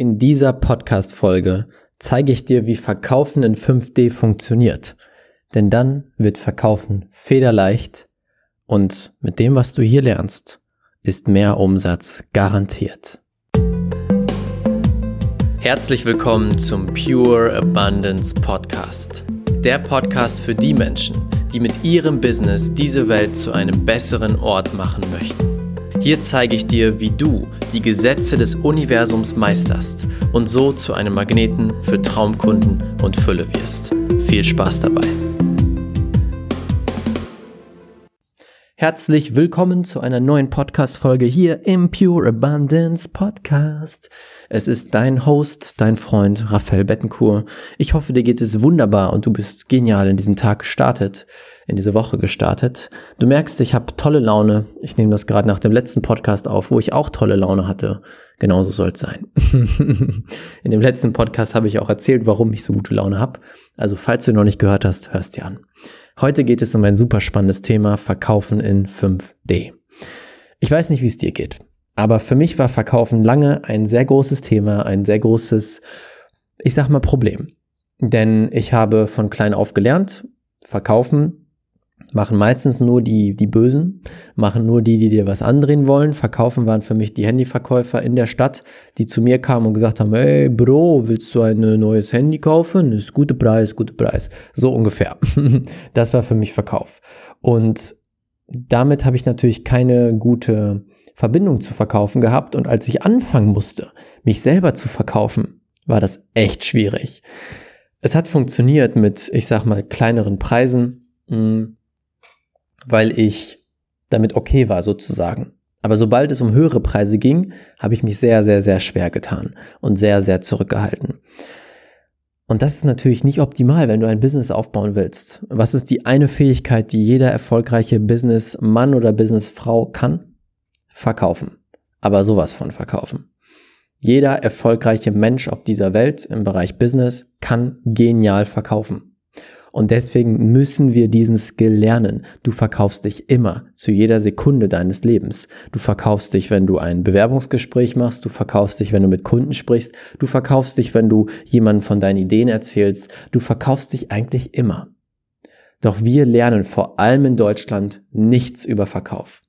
In dieser Podcast-Folge zeige ich dir, wie Verkaufen in 5D funktioniert. Denn dann wird Verkaufen federleicht und mit dem, was du hier lernst, ist mehr Umsatz garantiert. Herzlich willkommen zum Pure Abundance Podcast. Der Podcast für die Menschen, die mit ihrem Business diese Welt zu einem besseren Ort machen möchten. Hier zeige ich dir, wie du die Gesetze des Universums meisterst und so zu einem Magneten für Traumkunden und Fülle wirst. Viel Spaß dabei! Herzlich willkommen zu einer neuen Podcast-Folge hier im Pure Abundance Podcast. Es ist dein Host, dein Freund Raphael Bettencourt. Ich hoffe, dir geht es wunderbar und du bist genial in diesen Tag gestartet in diese Woche gestartet. Du merkst, ich habe tolle Laune. Ich nehme das gerade nach dem letzten Podcast auf, wo ich auch tolle Laune hatte. Genauso soll es sein. in dem letzten Podcast habe ich auch erzählt, warum ich so gute Laune habe. Also falls du noch nicht gehört hast, hörst dir an. Heute geht es um ein super spannendes Thema, Verkaufen in 5D. Ich weiß nicht, wie es dir geht, aber für mich war Verkaufen lange ein sehr großes Thema, ein sehr großes, ich sag mal, Problem. Denn ich habe von klein auf gelernt, Verkaufen machen meistens nur die, die Bösen, machen nur die, die dir was andrehen wollen. Verkaufen waren für mich die Handyverkäufer in der Stadt, die zu mir kamen und gesagt haben, hey Bro, willst du ein neues Handy kaufen? Ist guter Preis, guter Preis. So ungefähr. Das war für mich Verkauf. Und damit habe ich natürlich keine gute Verbindung zu verkaufen gehabt. Und als ich anfangen musste, mich selber zu verkaufen, war das echt schwierig. Es hat funktioniert mit, ich sag mal, kleineren Preisen hm weil ich damit okay war sozusagen. Aber sobald es um höhere Preise ging, habe ich mich sehr, sehr, sehr schwer getan und sehr, sehr zurückgehalten. Und das ist natürlich nicht optimal, wenn du ein Business aufbauen willst. Was ist die eine Fähigkeit, die jeder erfolgreiche Businessmann oder Businessfrau kann? Verkaufen. Aber sowas von verkaufen. Jeder erfolgreiche Mensch auf dieser Welt im Bereich Business kann genial verkaufen. Und deswegen müssen wir diesen Skill lernen. Du verkaufst dich immer, zu jeder Sekunde deines Lebens. Du verkaufst dich, wenn du ein Bewerbungsgespräch machst. Du verkaufst dich, wenn du mit Kunden sprichst. Du verkaufst dich, wenn du jemandem von deinen Ideen erzählst. Du verkaufst dich eigentlich immer. Doch wir lernen vor allem in Deutschland nichts über Verkauf.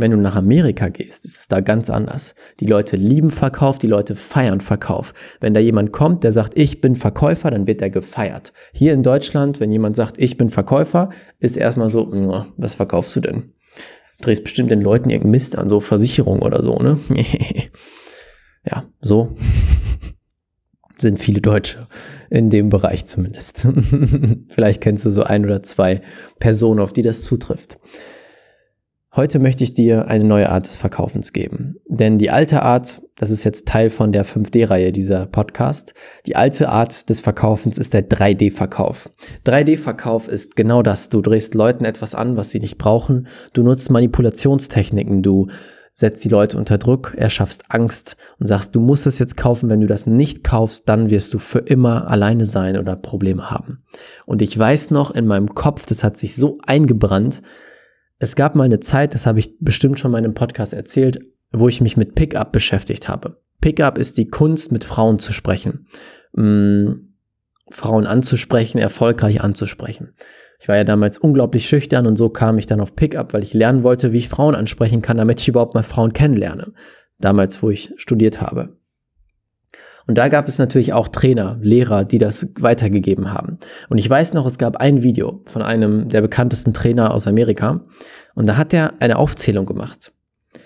Wenn du nach Amerika gehst, ist es da ganz anders. Die Leute lieben Verkauf, die Leute feiern Verkauf. Wenn da jemand kommt, der sagt, ich bin Verkäufer, dann wird er gefeiert. Hier in Deutschland, wenn jemand sagt, ich bin Verkäufer, ist erstmal so, was verkaufst du denn? Du drehst bestimmt den Leuten irgendeinen Mist an, so Versicherung oder so, ne? ja, so sind viele Deutsche in dem Bereich zumindest. Vielleicht kennst du so ein oder zwei Personen, auf die das zutrifft. Heute möchte ich dir eine neue Art des Verkaufens geben. Denn die alte Art, das ist jetzt Teil von der 5D-Reihe dieser Podcast, die alte Art des Verkaufens ist der 3D-Verkauf. 3D-Verkauf ist genau das. Du drehst Leuten etwas an, was sie nicht brauchen. Du nutzt Manipulationstechniken. Du setzt die Leute unter Druck, erschaffst Angst und sagst, du musst es jetzt kaufen. Wenn du das nicht kaufst, dann wirst du für immer alleine sein oder Probleme haben. Und ich weiß noch in meinem Kopf, das hat sich so eingebrannt, es gab mal eine Zeit, das habe ich bestimmt schon mal in einem Podcast erzählt, wo ich mich mit Pickup beschäftigt habe. Pickup ist die Kunst, mit Frauen zu sprechen. Mm, Frauen anzusprechen, erfolgreich anzusprechen. Ich war ja damals unglaublich schüchtern und so kam ich dann auf Pickup, weil ich lernen wollte, wie ich Frauen ansprechen kann, damit ich überhaupt mal Frauen kennenlerne. Damals, wo ich studiert habe. Und da gab es natürlich auch Trainer, Lehrer, die das weitergegeben haben. Und ich weiß noch, es gab ein Video von einem der bekanntesten Trainer aus Amerika. Und da hat er eine Aufzählung gemacht.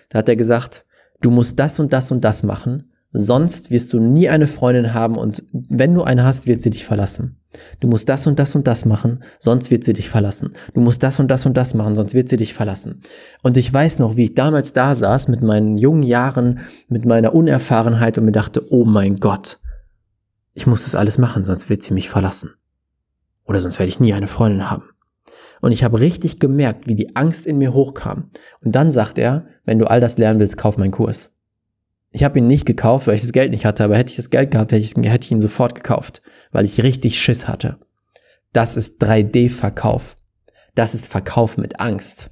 Da hat er gesagt, du musst das und das und das machen, Sonst wirst du nie eine Freundin haben und wenn du eine hast, wird sie dich verlassen. Du musst das und das und das machen, sonst wird sie dich verlassen. Du musst das und das und das machen, sonst wird sie dich verlassen. Und ich weiß noch, wie ich damals da saß mit meinen jungen Jahren, mit meiner Unerfahrenheit und mir dachte, oh mein Gott, ich muss das alles machen, sonst wird sie mich verlassen. Oder sonst werde ich nie eine Freundin haben. Und ich habe richtig gemerkt, wie die Angst in mir hochkam. Und dann sagt er, wenn du all das lernen willst, kauf meinen Kurs. Ich habe ihn nicht gekauft, weil ich das Geld nicht hatte, aber hätte ich das Geld gehabt, hätte ich, hätte ich ihn sofort gekauft, weil ich richtig Schiss hatte. Das ist 3D-Verkauf. Das ist Verkauf mit Angst.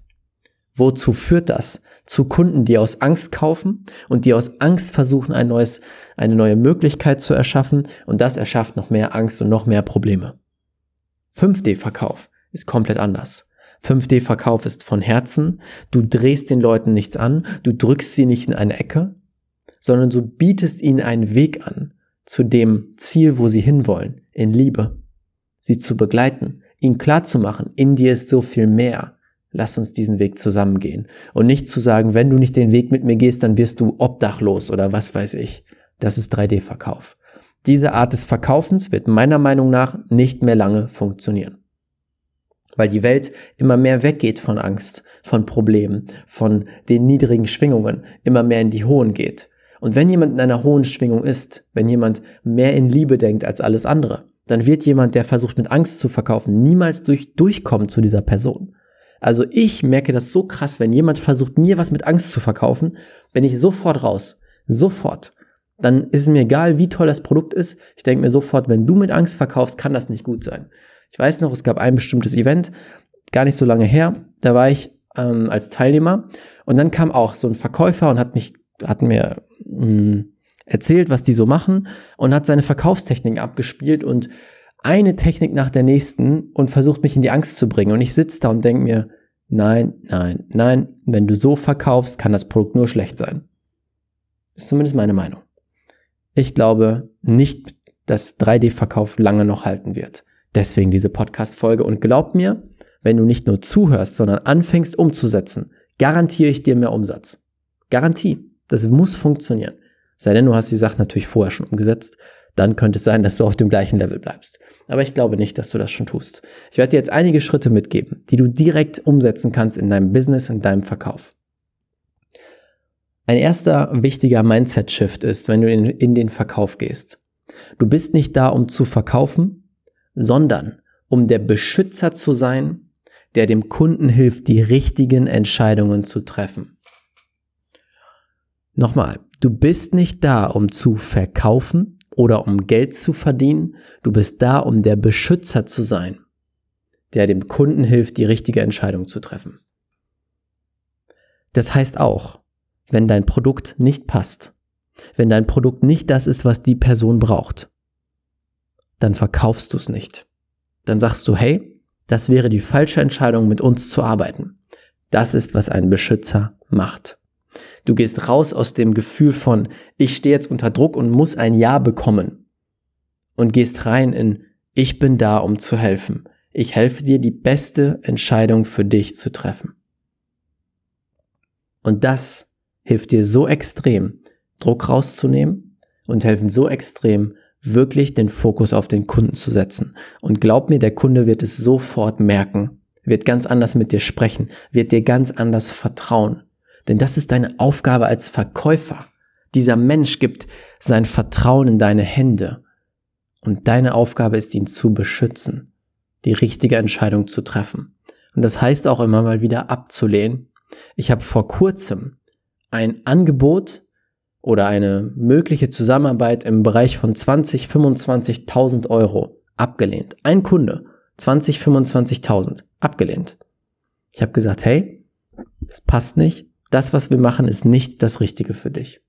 Wozu führt das? Zu Kunden, die aus Angst kaufen und die aus Angst versuchen, ein neues, eine neue Möglichkeit zu erschaffen und das erschafft noch mehr Angst und noch mehr Probleme. 5D-Verkauf ist komplett anders. 5D-Verkauf ist von Herzen. Du drehst den Leuten nichts an, du drückst sie nicht in eine Ecke, sondern du bietest ihnen einen Weg an zu dem Ziel, wo sie hinwollen, in Liebe. Sie zu begleiten, ihnen klarzumachen, in dir ist so viel mehr. Lass uns diesen Weg zusammengehen. Und nicht zu sagen, wenn du nicht den Weg mit mir gehst, dann wirst du obdachlos oder was weiß ich. Das ist 3D-Verkauf. Diese Art des Verkaufens wird meiner Meinung nach nicht mehr lange funktionieren weil die Welt immer mehr weggeht von Angst, von Problemen, von den niedrigen Schwingungen, immer mehr in die hohen geht. Und wenn jemand in einer hohen Schwingung ist, wenn jemand mehr in Liebe denkt als alles andere, dann wird jemand, der versucht mit Angst zu verkaufen, niemals durch, durchkommen zu dieser Person. Also ich merke das so krass, wenn jemand versucht, mir was mit Angst zu verkaufen, bin ich sofort raus. Sofort. Dann ist es mir egal, wie toll das Produkt ist. Ich denke mir sofort, wenn du mit Angst verkaufst, kann das nicht gut sein. Ich weiß noch, es gab ein bestimmtes Event, gar nicht so lange her, da war ich ähm, als Teilnehmer und dann kam auch so ein Verkäufer und hat mich, hat mir erzählt, was die so machen und hat seine Verkaufstechniken abgespielt und eine Technik nach der nächsten und versucht mich in die Angst zu bringen. Und ich sitze da und denke mir, nein, nein, nein, wenn du so verkaufst, kann das Produkt nur schlecht sein. Ist zumindest meine Meinung. Ich glaube nicht, dass 3D-Verkauf lange noch halten wird. Deswegen diese Podcast-Folge. Und glaub mir, wenn du nicht nur zuhörst, sondern anfängst umzusetzen, garantiere ich dir mehr Umsatz. Garantie. Das muss funktionieren. Sei denn, du hast die Sache natürlich vorher schon umgesetzt. Dann könnte es sein, dass du auf dem gleichen Level bleibst. Aber ich glaube nicht, dass du das schon tust. Ich werde dir jetzt einige Schritte mitgeben, die du direkt umsetzen kannst in deinem Business, in deinem Verkauf. Ein erster wichtiger Mindset-Shift ist, wenn du in, in den Verkauf gehst. Du bist nicht da, um zu verkaufen, sondern um der Beschützer zu sein, der dem Kunden hilft, die richtigen Entscheidungen zu treffen. Nochmal, du bist nicht da, um zu verkaufen oder um Geld zu verdienen, du bist da, um der Beschützer zu sein, der dem Kunden hilft, die richtige Entscheidung zu treffen. Das heißt auch, wenn dein Produkt nicht passt, wenn dein Produkt nicht das ist, was die Person braucht, dann verkaufst du es nicht. Dann sagst du, hey, das wäre die falsche Entscheidung, mit uns zu arbeiten. Das ist, was ein Beschützer macht. Du gehst raus aus dem Gefühl von, ich stehe jetzt unter Druck und muss ein Ja bekommen. Und gehst rein in, ich bin da, um zu helfen. Ich helfe dir, die beste Entscheidung für dich zu treffen. Und das hilft dir so extrem, Druck rauszunehmen und helfen so extrem, wirklich den Fokus auf den Kunden zu setzen. Und glaub mir, der Kunde wird es sofort merken, wird ganz anders mit dir sprechen, wird dir ganz anders vertrauen. Denn das ist deine Aufgabe als Verkäufer. Dieser Mensch gibt sein Vertrauen in deine Hände. Und deine Aufgabe ist, ihn zu beschützen, die richtige Entscheidung zu treffen. Und das heißt auch immer mal wieder abzulehnen. Ich habe vor kurzem ein Angebot oder eine mögliche Zusammenarbeit im Bereich von 20, 25.000 Euro abgelehnt. Ein Kunde, 20, 25.000 abgelehnt. Ich habe gesagt, hey, das passt nicht. Das, was wir machen, ist nicht das Richtige für dich.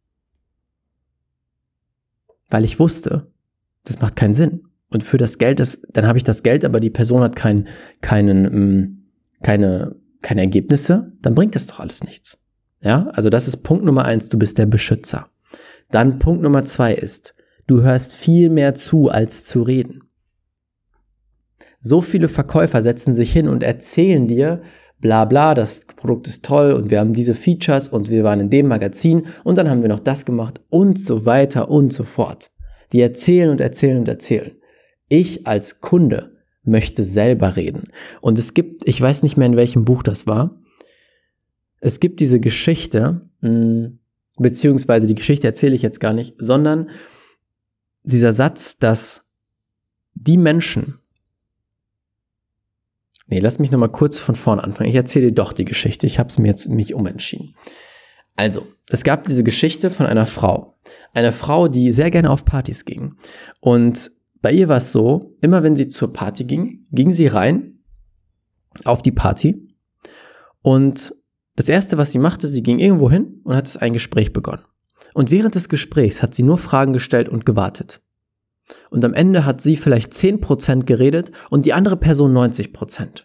Weil ich wusste, das macht keinen Sinn. Und für das Geld, das, dann habe ich das Geld, aber die Person hat kein, keinen, mm, keine, keine Ergebnisse, dann bringt das doch alles nichts. Ja, also das ist Punkt Nummer eins, du bist der Beschützer. Dann Punkt Nummer zwei ist, du hörst viel mehr zu, als zu reden. So viele Verkäufer setzen sich hin und erzählen dir, bla bla, das Produkt ist toll und wir haben diese Features und wir waren in dem Magazin und dann haben wir noch das gemacht und so weiter und so fort. Die erzählen und erzählen und erzählen. Ich als Kunde möchte selber reden. Und es gibt, ich weiß nicht mehr in welchem Buch das war, es gibt diese Geschichte, hm, beziehungsweise die Geschichte erzähle ich jetzt gar nicht, sondern dieser Satz, dass die Menschen, nee, lass mich nochmal kurz von vorne anfangen. Ich erzähle dir doch die Geschichte. Ich habe es mir jetzt mich umentschieden. Also, es gab diese Geschichte von einer Frau. Eine Frau, die sehr gerne auf Partys ging. Und bei ihr war es so, immer wenn sie zur Party ging, ging sie rein auf die Party und Das erste, was sie machte, sie ging irgendwo hin und hat ein Gespräch begonnen. Und während des Gesprächs hat sie nur Fragen gestellt und gewartet. Und am Ende hat sie vielleicht 10% geredet und die andere Person 90%.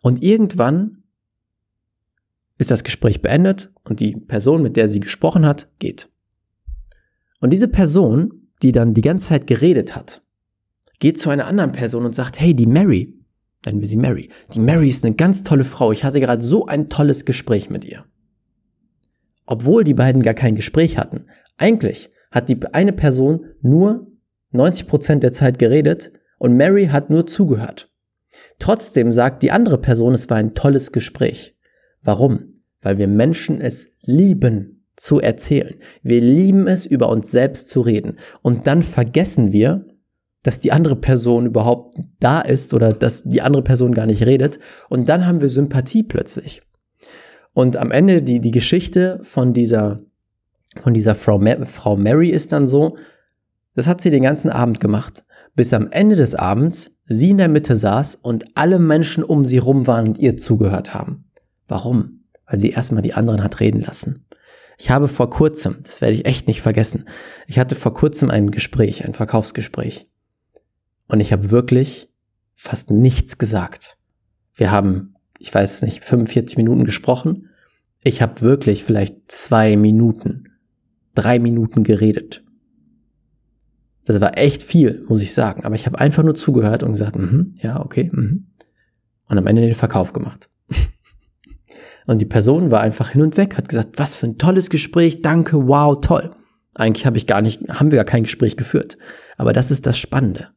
Und irgendwann ist das Gespräch beendet und die Person, mit der sie gesprochen hat, geht. Und diese Person, die dann die ganze Zeit geredet hat, geht zu einer anderen Person und sagt, hey, die Mary, nennen wir sie Mary, die Mary ist eine ganz tolle Frau, ich hatte gerade so ein tolles Gespräch mit ihr. Obwohl die beiden gar kein Gespräch hatten. Eigentlich hat die eine Person nur 90% der Zeit geredet und Mary hat nur zugehört. Trotzdem sagt die andere Person, es war ein tolles Gespräch. Warum? Weil wir Menschen es lieben zu erzählen. Wir lieben es, über uns selbst zu reden. Und dann vergessen wir, dass die andere Person überhaupt da ist oder dass die andere Person gar nicht redet. Und dann haben wir Sympathie plötzlich. Und am Ende die, die Geschichte von dieser, von dieser Frau, Frau Mary ist dann so, das hat sie den ganzen Abend gemacht, bis am Ende des Abends sie in der Mitte saß und alle Menschen um sie rum waren und ihr zugehört haben. Warum? Weil sie erstmal die anderen hat reden lassen. Ich habe vor kurzem, das werde ich echt nicht vergessen, ich hatte vor kurzem ein Gespräch, ein Verkaufsgespräch. Und ich habe wirklich fast nichts gesagt. Wir haben, ich weiß nicht, 45 Minuten gesprochen. Ich habe wirklich vielleicht zwei Minuten, drei Minuten geredet. Das war echt viel, muss ich sagen. Aber ich habe einfach nur zugehört und gesagt, mhm, ja, okay. Mhm. Und am Ende den Verkauf gemacht. und die Person war einfach hin und weg, hat gesagt, was für ein tolles Gespräch, danke, wow, toll. Eigentlich habe ich gar nicht, haben wir gar kein Gespräch geführt. Aber das ist das Spannende.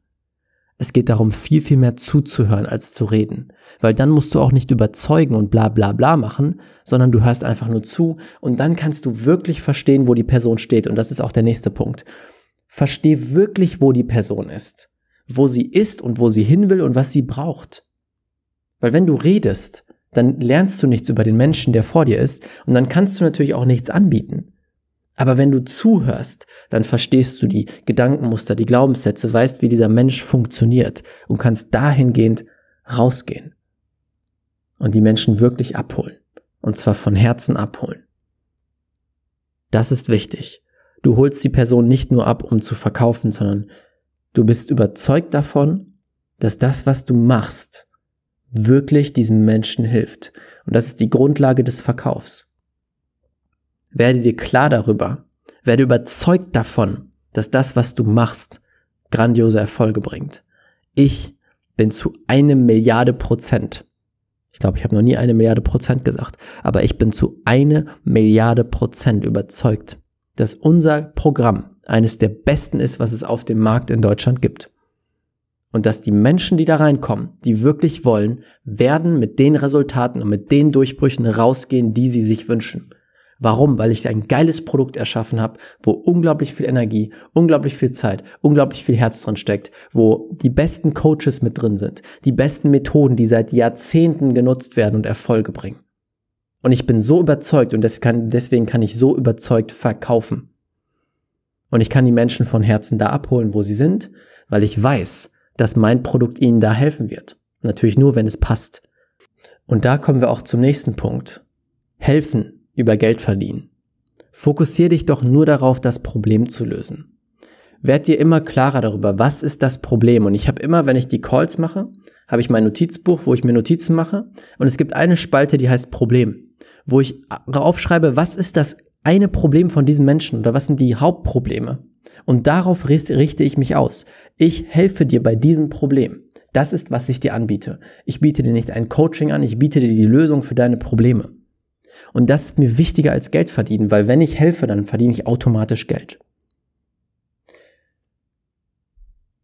Es geht darum, viel, viel mehr zuzuhören als zu reden. Weil dann musst du auch nicht überzeugen und bla bla bla machen, sondern du hörst einfach nur zu und dann kannst du wirklich verstehen, wo die Person steht. Und das ist auch der nächste Punkt. Versteh wirklich, wo die Person ist. Wo sie ist und wo sie hin will und was sie braucht. Weil wenn du redest, dann lernst du nichts über den Menschen, der vor dir ist, und dann kannst du natürlich auch nichts anbieten. Aber wenn du zuhörst, dann verstehst du die Gedankenmuster, die Glaubenssätze, weißt, wie dieser Mensch funktioniert und kannst dahingehend rausgehen und die Menschen wirklich abholen. Und zwar von Herzen abholen. Das ist wichtig. Du holst die Person nicht nur ab, um zu verkaufen, sondern du bist überzeugt davon, dass das, was du machst, wirklich diesem Menschen hilft. Und das ist die Grundlage des Verkaufs. Werde dir klar darüber, werde überzeugt davon, dass das, was du machst, grandiose Erfolge bringt. Ich bin zu einem Milliarde Prozent, ich glaube, ich habe noch nie eine Milliarde Prozent gesagt, aber ich bin zu eine Milliarde Prozent überzeugt, dass unser Programm eines der besten ist, was es auf dem Markt in Deutschland gibt. Und dass die Menschen, die da reinkommen, die wirklich wollen, werden mit den Resultaten und mit den Durchbrüchen rausgehen, die sie sich wünschen. Warum? Weil ich ein geiles Produkt erschaffen habe, wo unglaublich viel Energie, unglaublich viel Zeit, unglaublich viel Herz drin steckt, wo die besten Coaches mit drin sind, die besten Methoden, die seit Jahrzehnten genutzt werden und Erfolge bringen. Und ich bin so überzeugt und deswegen kann ich so überzeugt verkaufen. Und ich kann die Menschen von Herzen da abholen, wo sie sind, weil ich weiß, dass mein Produkt ihnen da helfen wird. Natürlich nur, wenn es passt. Und da kommen wir auch zum nächsten Punkt. Helfen über Geld verdienen. Fokussier dich doch nur darauf, das Problem zu lösen. Werd dir immer klarer darüber, was ist das Problem. Und ich habe immer, wenn ich die Calls mache, habe ich mein Notizbuch, wo ich mir Notizen mache. Und es gibt eine Spalte, die heißt Problem, wo ich aufschreibe, was ist das eine Problem von diesen Menschen oder was sind die Hauptprobleme. Und darauf richte ich mich aus. Ich helfe dir bei diesem Problem. Das ist, was ich dir anbiete. Ich biete dir nicht ein Coaching an, ich biete dir die Lösung für deine Probleme. Und das ist mir wichtiger als Geld verdienen, weil wenn ich helfe, dann verdiene ich automatisch Geld.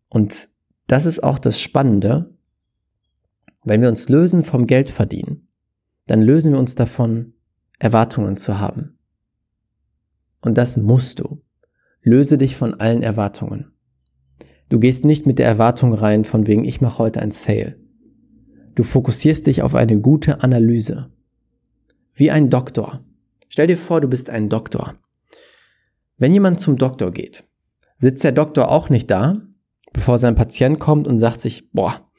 Und das ist auch das Spannende. Wenn wir uns lösen vom Geld verdienen, dann lösen wir uns davon, Erwartungen zu haben. Und das musst du. Löse dich von allen Erwartungen. Du gehst nicht mit der Erwartung rein, von wegen, ich mache heute ein Sale. Du fokussierst dich auf eine gute Analyse. Wie ein Doktor. Stell dir vor, du bist ein Doktor. Wenn jemand zum Doktor geht, sitzt der Doktor auch nicht da, bevor sein Patient kommt und sagt sich, boah,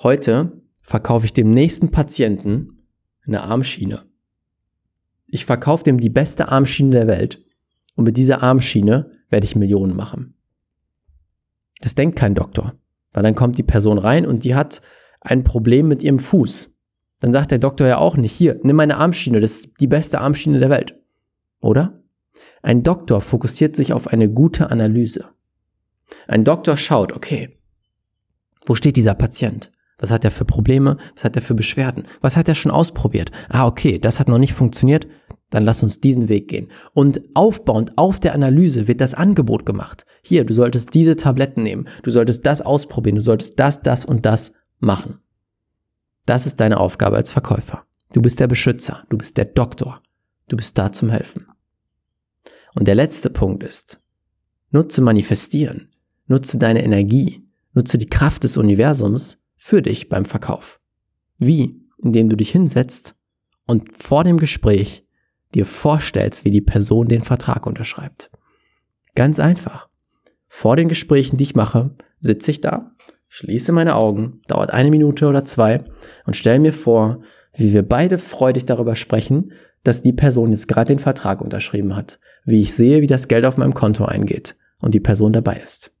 heute verkaufe ich dem nächsten Patienten eine Armschiene. ich verkaufe dem die beste Armschiene der Welt und mit dieser Armschiene werde ich Millionen machen. Das denkt kein Doktor, weil dann kommt die Person rein und die hat ein Problem mit ihrem Fuß. Dann sagt der Doktor ja auch nicht, hier, nimm meine Armschiene, das ist die beste Armschiene der Welt. Oder? Ein Doktor fokussiert sich auf eine gute Analyse. Ein Doktor schaut, okay, wo steht dieser Patient? Was hat er für Probleme? Was hat er für Beschwerden? Was hat er schon ausprobiert? Ah, okay, das hat noch nicht funktioniert. Dann lass uns diesen Weg gehen. Und aufbauend auf der Analyse wird das Angebot gemacht. Hier, du solltest diese Tabletten nehmen. Du solltest das ausprobieren. Du solltest das, das und das machen. Das ist deine Aufgabe als Verkäufer. Du bist der Beschützer. Du bist der Doktor. Du bist da zum Helfen. Und der letzte Punkt ist, nutze manifestieren. Nutze deine Energie. Nutze die Kraft des Universums für dich beim Verkauf. Wie? Indem du dich hinsetzt und vor dem Gespräch dir vorstellst, wie die Person den Vertrag unterschreibt. Ganz einfach. Vor den Gesprächen, die ich mache, sitze ich da, schließe meine Augen, dauert eine Minute oder zwei und stelle mir vor, wie wir beide freudig darüber sprechen, dass die Person jetzt gerade den Vertrag unterschrieben hat, wie ich sehe, wie das Geld auf meinem Konto eingeht und die Person dabei ist.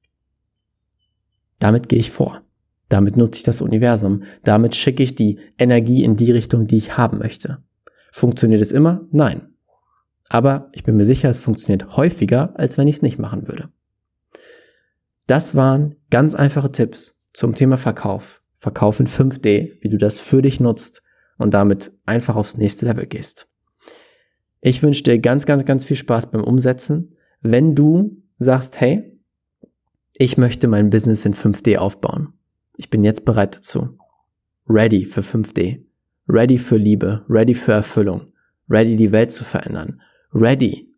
Damit gehe ich vor. Damit nutze ich das Universum. Damit schicke ich die Energie in die Richtung, die ich haben möchte. Funktioniert es immer? Nein. Aber ich bin mir sicher, es funktioniert häufiger, als wenn ich es nicht machen würde. Das waren ganz einfache Tipps zum Thema Verkauf. Verkauf in 5D, wie du das für dich nutzt und damit einfach aufs nächste Level gehst. Ich wünsche dir ganz, ganz, ganz viel Spaß beim Umsetzen. Wenn du sagst, hey, ich möchte mein Business in 5D aufbauen ich bin jetzt bereit dazu. Ready für 5D. Ready für Liebe. Ready für Erfüllung. Ready die Welt zu verändern. Ready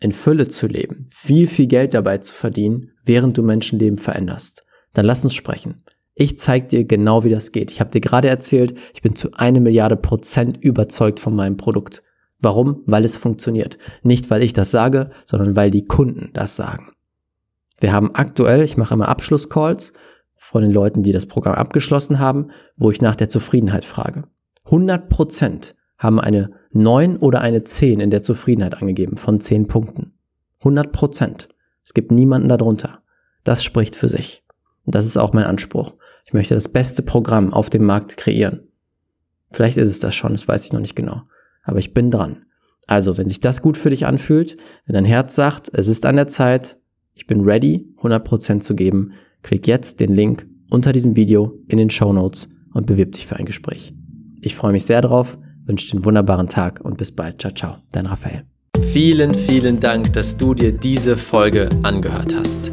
in Fülle zu leben. Viel, viel Geld dabei zu verdienen, während du Menschenleben veränderst. Dann lass uns sprechen. Ich zeige dir genau, wie das geht. Ich habe dir gerade erzählt, ich bin zu eine Milliarde Prozent überzeugt von meinem Produkt. Warum? Weil es funktioniert. Nicht, weil ich das sage, sondern weil die Kunden das sagen. Wir haben aktuell, ich mache immer Abschlusscalls von den Leuten, die das Programm abgeschlossen haben, wo ich nach der Zufriedenheit frage. 100 Prozent haben eine 9 oder eine 10 in der Zufriedenheit angegeben von 10 Punkten. 100 Prozent. Es gibt niemanden darunter. Das spricht für sich. Und das ist auch mein Anspruch. Ich möchte das beste Programm auf dem Markt kreieren. Vielleicht ist es das schon, das weiß ich noch nicht genau. Aber ich bin dran. Also, wenn sich das gut für dich anfühlt, wenn dein Herz sagt, es ist an der Zeit, ich bin ready, 100% zu geben, Klick jetzt den Link unter diesem Video in den Show Notes und bewirb dich für ein Gespräch. Ich freue mich sehr drauf, wünsche dir einen wunderbaren Tag und bis bald. Ciao, ciao, dein Raphael. Vielen, vielen Dank, dass du dir diese Folge angehört hast.